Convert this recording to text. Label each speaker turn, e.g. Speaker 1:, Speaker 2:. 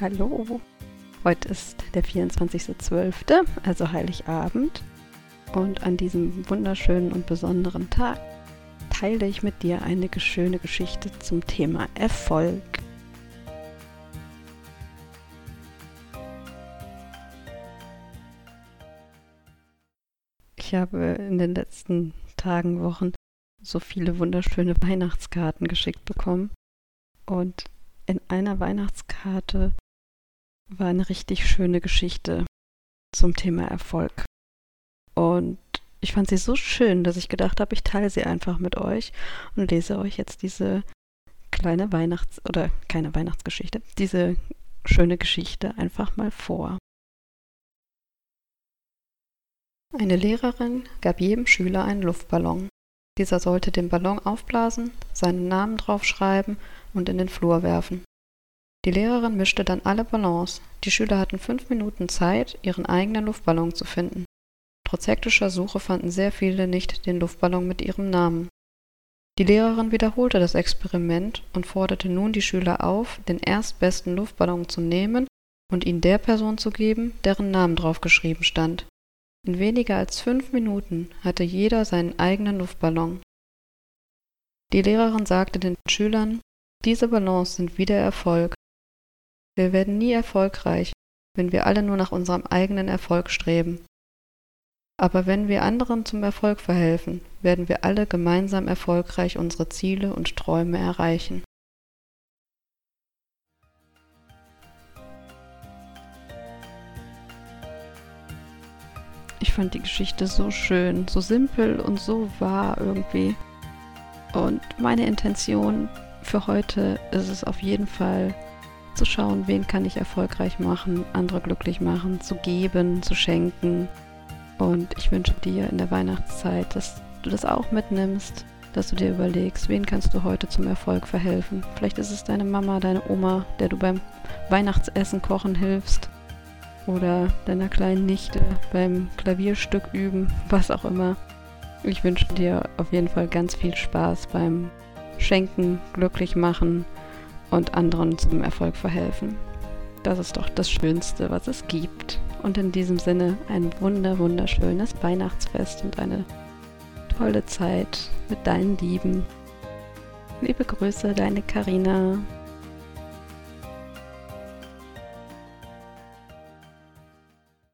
Speaker 1: Hallo. Heute ist der 24.12., also Heiligabend. Und an diesem wunderschönen und besonderen Tag teile ich mit dir eine schöne Geschichte zum Thema Erfolg. Ich habe in den letzten Tagen, Wochen so viele wunderschöne Weihnachtskarten geschickt bekommen. Und in einer Weihnachtskarte war eine richtig schöne Geschichte zum Thema Erfolg. Und ich fand sie so schön, dass ich gedacht habe, ich teile sie einfach mit euch und lese euch jetzt diese kleine Weihnachts- oder keine Weihnachtsgeschichte, diese schöne Geschichte einfach mal vor. Eine Lehrerin gab jedem Schüler einen Luftballon. Dieser sollte den Ballon aufblasen, seinen Namen draufschreiben und in den Flur werfen. Die Lehrerin mischte dann alle Ballons. Die Schüler hatten fünf Minuten Zeit, ihren eigenen Luftballon zu finden. Trotz hektischer Suche fanden sehr viele nicht den Luftballon mit ihrem Namen. Die Lehrerin wiederholte das Experiment und forderte nun die Schüler auf, den erstbesten Luftballon zu nehmen und ihn der Person zu geben, deren Namen drauf geschrieben stand. In weniger als fünf Minuten hatte jeder seinen eigenen Luftballon. Die Lehrerin sagte den Schülern, diese Ballons sind wie der Erfolg. Wir werden nie erfolgreich, wenn wir alle nur nach unserem eigenen Erfolg streben. Aber wenn wir anderen zum Erfolg verhelfen, werden wir alle gemeinsam erfolgreich unsere Ziele und Träume erreichen. Ich fand die Geschichte so schön, so simpel und so wahr irgendwie. Und meine Intention für heute ist es auf jeden Fall, zu schauen, wen kann ich erfolgreich machen, andere glücklich machen, zu geben, zu schenken. Und ich wünsche dir in der Weihnachtszeit, dass du das auch mitnimmst, dass du dir überlegst, wen kannst du heute zum Erfolg verhelfen. Vielleicht ist es deine Mama, deine Oma, der du beim Weihnachtsessen kochen hilfst. Oder deiner kleinen Nichte beim Klavierstück üben, was auch immer. Ich wünsche dir auf jeden Fall ganz viel Spaß beim Schenken, glücklich machen und anderen zum Erfolg verhelfen. Das ist doch das Schönste, was es gibt. Und in diesem Sinne ein wunder, wunderschönes Weihnachtsfest und eine tolle Zeit mit deinen Lieben. Liebe Grüße, deine Karina.